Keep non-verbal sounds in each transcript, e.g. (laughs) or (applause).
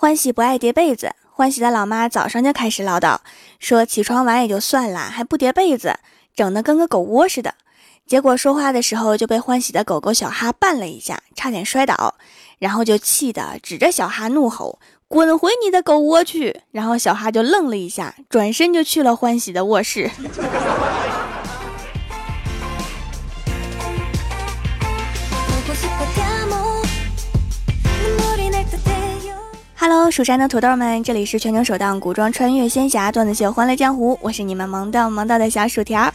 欢喜不爱叠被子，欢喜的老妈早上就开始唠叨，说起床晚也就算了，还不叠被子，整得跟个狗窝似的。结果说话的时候就被欢喜的狗狗小哈绊了一下，差点摔倒，然后就气得指着小哈怒吼：“滚回你的狗窝去！”然后小哈就愣了一下，转身就去了欢喜的卧室。Hello，蜀山的土豆们，这里是全球首档古装穿越仙侠段子秀《欢乐江湖》，我是你们萌到萌到的小薯条。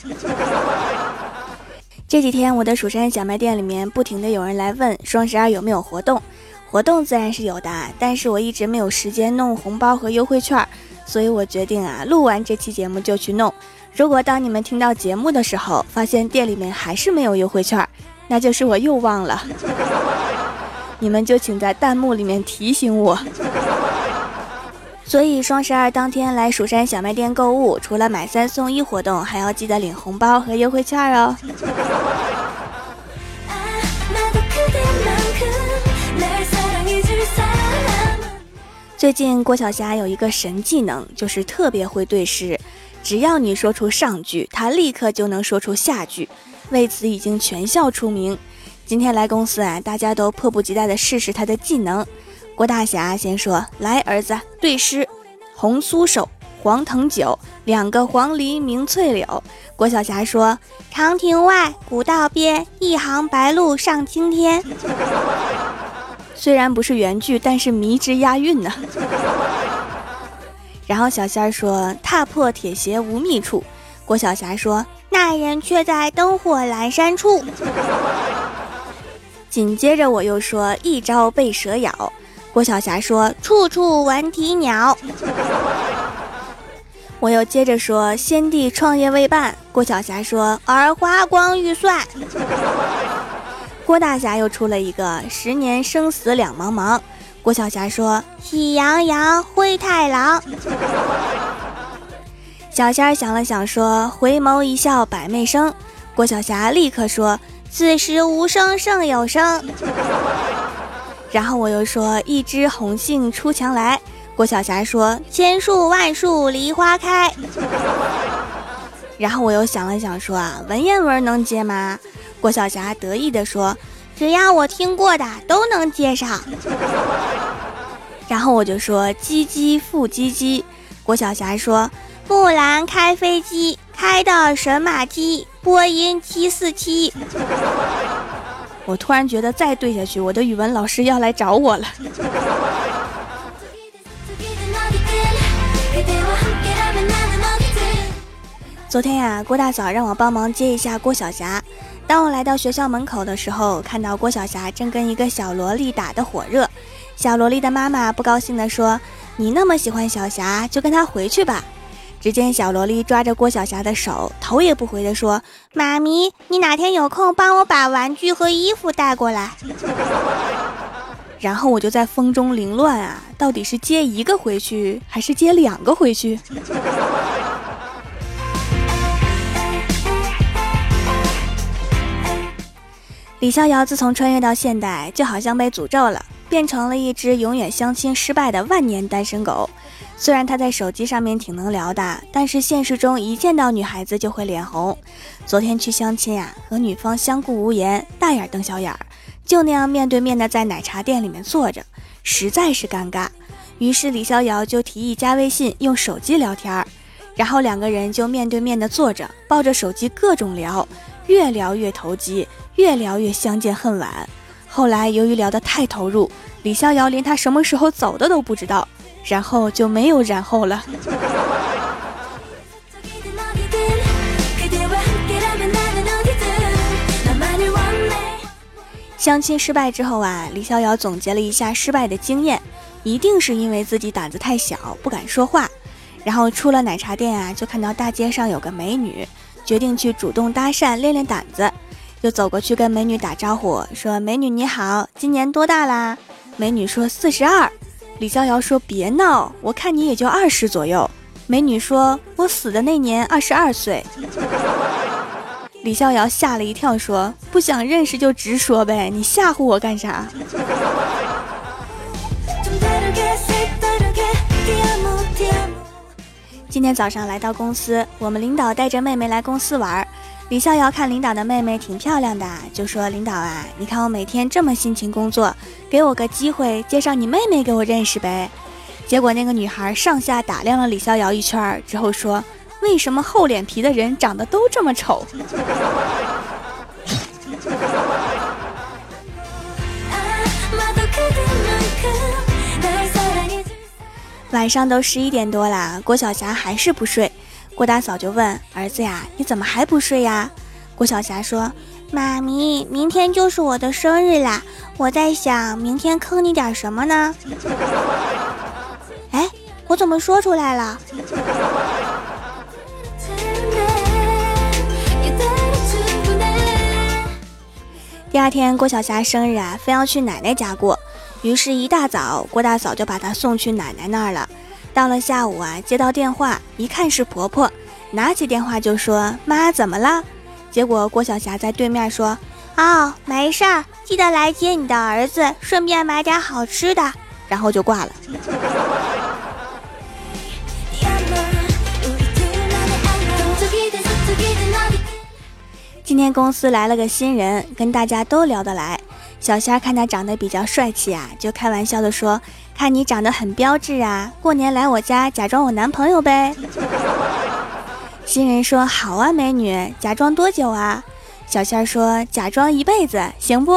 (laughs) 这几天我的蜀山小卖店里面不停的有人来问双十二有没有活动，活动自然是有的，但是我一直没有时间弄红包和优惠券，所以我决定啊，录完这期节目就去弄。如果当你们听到节目的时候，发现店里面还是没有优惠券，那就是我又忘了。你们就请在弹幕里面提醒我。所以双十二当天来蜀山小卖店购物，除了买三送一活动，还要记得领红包和优惠券哦。最近郭晓霞有一个神技能，就是特别会对诗，只要你说出上句，她立刻就能说出下句，为此已经全校出名。今天来公司啊，大家都迫不及待地试试他的技能。郭大侠先说：“来，儿子，对诗，红酥手，黄藤酒，两个黄鹂鸣翠柳。”郭晓霞说：“长亭外，古道边，一行白鹭上青天。(laughs) ”虽然不是原句，但是迷之押韵呢。(laughs) 然后小仙儿说：“踏破铁鞋无觅处。”郭晓霞说：“那人却在灯火阑珊处。”紧接着我又说一朝被蛇咬，郭晓霞说处处闻啼鸟。我又接着说先帝创业未半，郭晓霞说儿花光预算。郭大侠又出了一个十年生死两茫茫，郭晓霞说喜羊羊灰太狼。小仙儿想了想说回眸一笑百媚生，郭晓霞立刻说。此时无声胜有声，然后我又说一枝红杏出墙来。郭晓霞说千树万树梨花开。然后我又想了想说啊文言文能接吗？郭晓霞得意的说只要我听过的都能接上。然后我就说唧唧复唧唧。郭晓霞说木兰开飞机。开的神马机，波音七四七。我突然觉得再对下去，我的语文老师要来找我了。昨天呀，郭大嫂让我帮忙接一下郭晓霞。当我来到学校门口的时候，看到郭晓霞正跟一个小萝莉打得火热。小萝莉的妈妈不高兴地说：“你那么喜欢小霞，就跟她回去吧。”只见小萝莉抓着郭晓霞的手，头也不回地说：“妈咪，你哪天有空帮我把玩具和衣服带过来。(laughs) ”然后我就在风中凌乱啊，到底是接一个回去，还是接两个回去？(laughs) 李逍遥自从穿越到现代，就好像被诅咒了，变成了一只永远相亲失败的万年单身狗。虽然他在手机上面挺能聊的，但是现实中一见到女孩子就会脸红。昨天去相亲呀，和女方相顾无言，大眼瞪小眼儿，就那样面对面的在奶茶店里面坐着，实在是尴尬。于是李逍遥就提议加微信，用手机聊天儿，然后两个人就面对面的坐着，抱着手机各种聊，越聊越投机，越聊越相见恨晚。后来由于聊得太投入，李逍遥连他什么时候走的都不知道。然后就没有然后了。相亲失败之后啊，李逍遥总结了一下失败的经验，一定是因为自己胆子太小，不敢说话。然后出了奶茶店啊，就看到大街上有个美女，决定去主动搭讪练练胆子，就走过去跟美女打招呼，说：“美女你好，今年多大啦？”美女说：“四十二。”李逍遥说别闹我看你也就二十左右。美女说我死的那年二十二岁。(laughs) 李逍遥吓了一跳说不想认识就直说呗你吓唬我干啥？今天早上来到公司我们领导带着妹妹来公司玩李逍遥看领导的妹妹挺漂亮的，就说：“领导啊，你看我每天这么辛勤工作，给我个机会介绍你妹妹给我认识呗。”结果那个女孩上下打量了李逍遥一圈之后说：“为什么厚脸皮的人长得都这么丑？” (laughs) 晚上都十一点多啦，郭晓霞还是不睡。郭大嫂就问儿子呀：“你怎么还不睡呀？”郭晓霞说：“妈咪，明天就是我的生日啦，我在想明天坑你点什么呢？”哎，我怎么说出来了？第二天郭晓霞生日啊，非要去奶奶家过，于是，一大早郭大嫂就把她送去奶奶那儿了。到了下午啊，接到电话，一看是婆婆，拿起电话就说：“妈，怎么了？”结果郭晓霞在对面说：“哦，没事儿，记得来接你的儿子，顺便买点好吃的。”然后就挂了。(laughs) 今天公司来了个新人，跟大家都聊得来。小仙看他长得比较帅气啊，就开玩笑的说。看你长得很标致啊，过年来我家假装我男朋友呗。(laughs) 新人说好啊，美女，假装多久啊？小仙儿说假装一辈子，行不？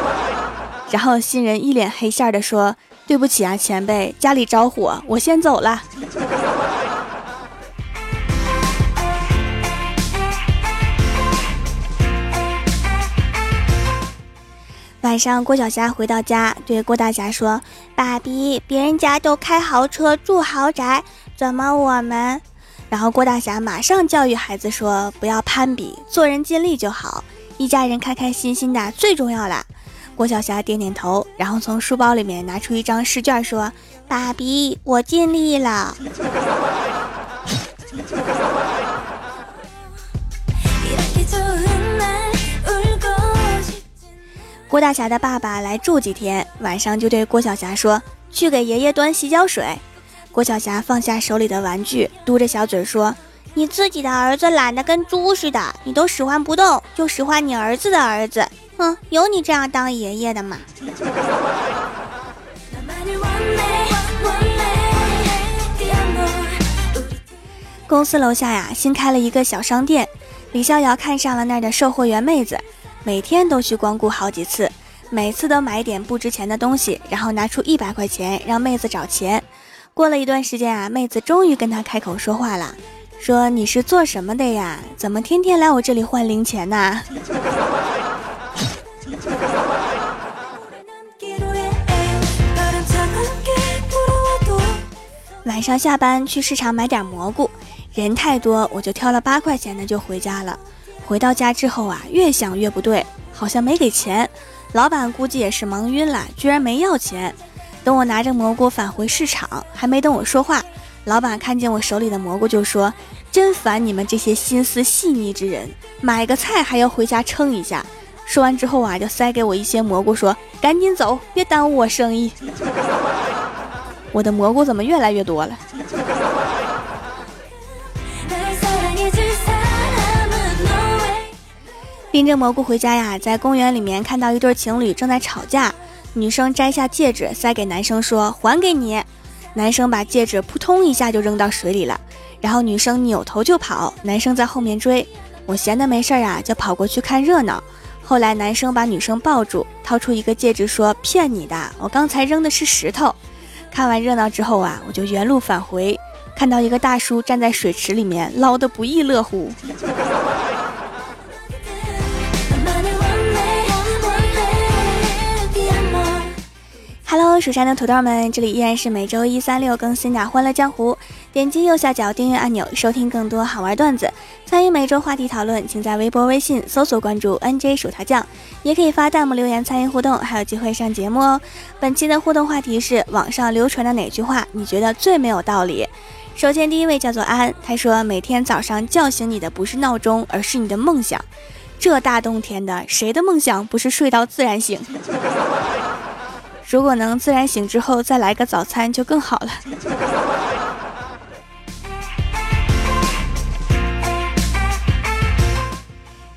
(laughs) 然后新人一脸黑线的说对不起啊，前辈，家里着火，我先走了。晚上，郭晓霞回到家，对郭大侠说：“爸比，别人家都开豪车住豪宅，怎么我们？”然后郭大侠马上教育孩子说：“不要攀比，做人尽力就好，一家人开开心心的最重要了。”郭晓霞点点头，然后从书包里面拿出一张试卷，说：“爸比，我尽力了。” (laughs) 郭大侠的爸爸来住几天，晚上就对郭晓霞说：“去给爷爷端洗脚水。”郭晓霞放下手里的玩具，嘟着小嘴说：“你自己的儿子懒得跟猪似的，你都使唤不动，就使唤你儿子的儿子。哼，有你这样当爷爷的吗？”公司楼下呀，新开了一个小商店，李逍遥看上了那儿的售货员妹子。每天都去光顾好几次，每次都买点不值钱的东西，然后拿出一百块钱让妹子找钱。过了一段时间啊，妹子终于跟他开口说话了，说：“你是做什么的呀？怎么天天来我这里换零钱呢？”晚上下班去市场买点蘑菇，人太多，我就挑了八块钱的就回家了。回到家之后啊，越想越不对，好像没给钱。老板估计也是忙晕了，居然没要钱。等我拿着蘑菇返回市场，还没等我说话，老板看见我手里的蘑菇就说：“真烦你们这些心思细腻之人，买个菜还要回家称一下。”说完之后啊，就塞给我一些蘑菇，说：“赶紧走，别耽误我生意。(laughs) ”我的蘑菇怎么越来越多了？拎着蘑菇回家呀，在公园里面看到一对情侣正在吵架。女生摘下戒指塞给男生，说：“还给你。”男生把戒指扑通一下就扔到水里了。然后女生扭头就跑，男生在后面追。我闲的没事儿啊，就跑过去看热闹。后来男生把女生抱住，掏出一个戒指说：“骗你的，我刚才扔的是石头。”看完热闹之后啊，我就原路返回，看到一个大叔站在水池里面捞得不亦乐乎。Hello，蜀山的土豆们，这里依然是每周一、三、六更新的《欢乐江湖》。点击右下角订阅按钮，收听更多好玩段子，参与每周话题讨论，请在微博、微信搜索关注 NJ 薯条酱，也可以发弹幕留言参与互动，还有机会上节目哦。本期的互动话题是：网上流传的哪句话你觉得最没有道理？首先，第一位叫做安，他说：“每天早上叫醒你的不是闹钟，而是你的梦想。这大冬天的，谁的梦想不是睡到自然醒？”如果能自然醒之后再来个早餐就更好了。(laughs)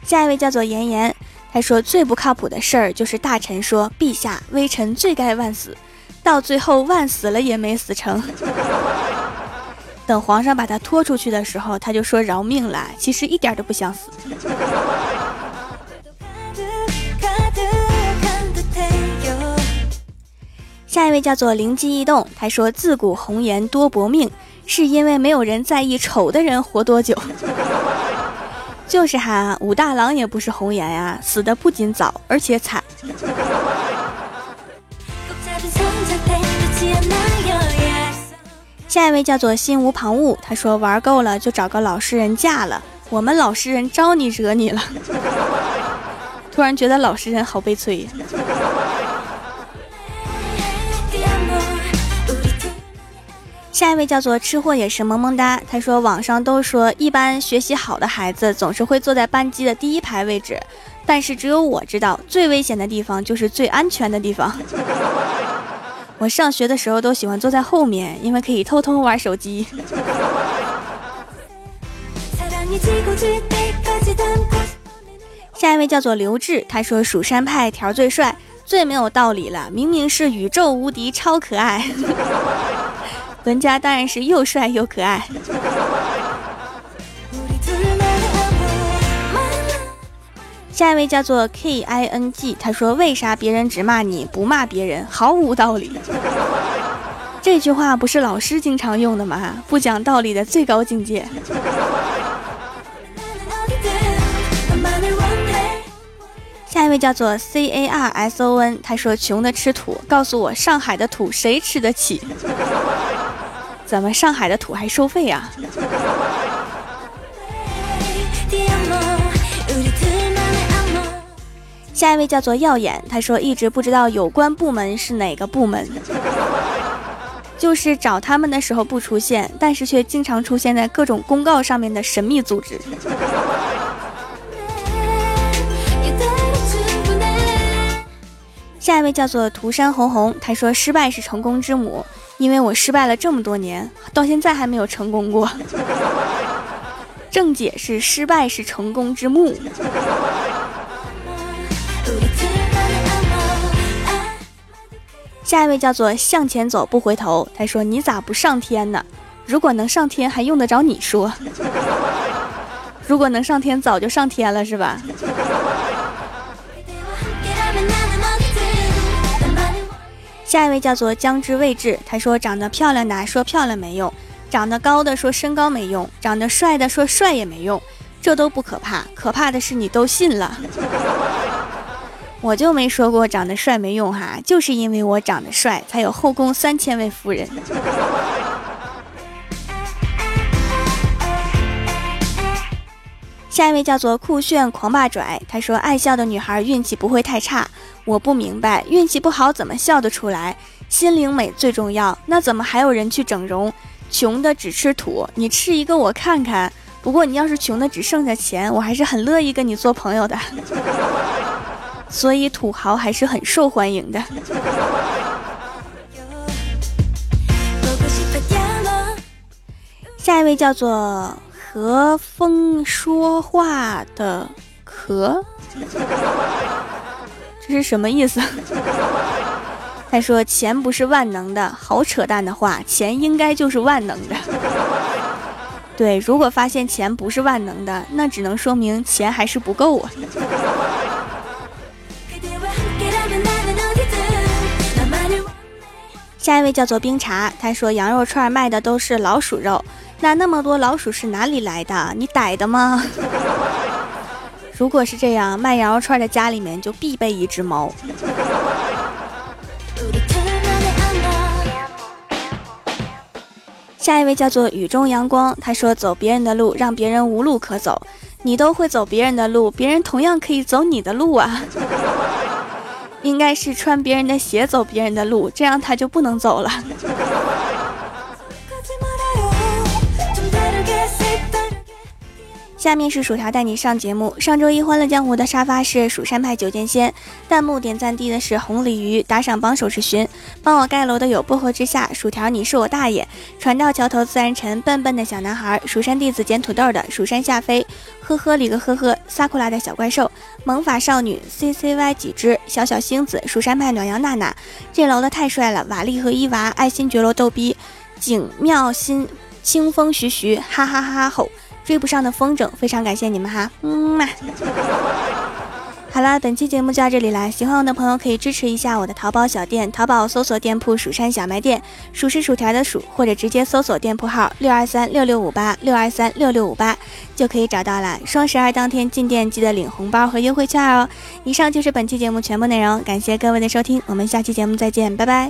下一位叫做妍妍，他说最不靠谱的事儿就是大臣说陛下、微臣罪该万死，到最后万死了也没死成。(laughs) 等皇上把他拖出去的时候，他就说饶命了，其实一点都不想死。下一位叫做灵机一动，他说：“自古红颜多薄命，是因为没有人在意丑的人活多久。(laughs) ”就是哈，武大郎也不是红颜呀，死的不仅早，而且惨。下一位叫做心无旁骛，他说：“玩够了就找个老实人嫁了，我们老实人招你惹你了。(laughs) ”突然觉得老实人好悲催下一位叫做吃货也是萌萌哒，他说网上都说一般学习好的孩子总是会坐在班级的第一排位置，但是只有我知道最危险的地方就是最安全的地方。(laughs) 我上学的时候都喜欢坐在后面，因为可以偷偷玩手机。(laughs) 下一位叫做刘志，他说蜀山派条最帅，最没有道理了，明明是宇宙无敌超可爱。文家当然是又帅又可爱。下一位叫做 K I N G，他说：“为啥别人只骂你不骂别人？毫无道理。”这句话不是老师经常用的吗？不讲道理的最高境界。下一位叫做 C A R S O N，他说：“穷的吃土，告诉我上海的土谁吃得起？”怎么上海的土还收费啊？下一位叫做耀眼，他说一直不知道有关部门是哪个部门，就是找他们的时候不出现，但是却经常出现在各种公告上面的神秘组织。下一位叫做涂山红红，他说失败是成功之母。因为我失败了这么多年，到现在还没有成功过。正解是失败是成功之母。下一位叫做向前走不回头，他说你咋不上天呢？如果能上天，还用得着你说？如果能上天，早就上天了，是吧？下一位叫做将之未至，他说长得漂亮的说漂亮没用，长得高的说身高没用，长得帅的说帅也没用，这都不可怕，可怕的是你都信了。(laughs) 我就没说过长得帅没用哈，就是因为我长得帅，才有后宫三千位夫人。下一位叫做酷炫狂霸拽，他说爱笑的女孩运气不会太差。我不明白，运气不好怎么笑得出来？心灵美最重要，那怎么还有人去整容？穷的只吃土，你吃一个我看看。不过你要是穷的只剩下钱，我还是很乐意跟你做朋友的。(laughs) 所以土豪还是很受欢迎的。(laughs) 下一位叫做。和风说话的壳，(laughs) 这是什么意思？他说钱不是万能的，好扯淡的话，钱应该就是万能的。(laughs) 对，如果发现钱不是万能的，那只能说明钱还是不够啊。下一位叫做冰茶，他说羊肉串卖的都是老鼠肉。那那么多老鼠是哪里来的？你逮的吗？如果是这样，卖羊肉串的家里面就必备一只猫。下一位叫做雨中阳光，他说走别人的路，让别人无路可走。你都会走别人的路，别人同样可以走你的路啊。应该是穿别人的鞋走别人的路，这样他就不能走了。下面是薯条带你上节目。上周一欢乐江湖的沙发是蜀山派九剑仙，弹幕点赞低的是红鲤鱼，打赏榜首是寻，帮我盖楼的有薄荷之下，薯条你是我大爷，船到桥头自然沉，笨笨的小男孩，蜀山弟子捡土豆的，蜀山下飞，呵呵里个呵呵，萨库拉的小怪兽，萌法少女 C C Y 几只，小小星子，蜀山派暖阳娜娜，这楼的太帅了，瓦力和伊娃，爱新觉罗逗逼，景妙心，清风徐徐，哈哈哈哈吼。追不上的风筝，非常感谢你们哈，嗯嘛。好了，本期节目就到这里了。喜欢我的朋友可以支持一下我的淘宝小店，淘宝搜索店铺“蜀山小卖店”，数是薯条的数，或者直接搜索店铺号六二三六六五八六二三六六五八就可以找到了。双十二当天进店记得领红包和优惠券哦。以上就是本期节目全部内容，感谢各位的收听，我们下期节目再见，拜拜。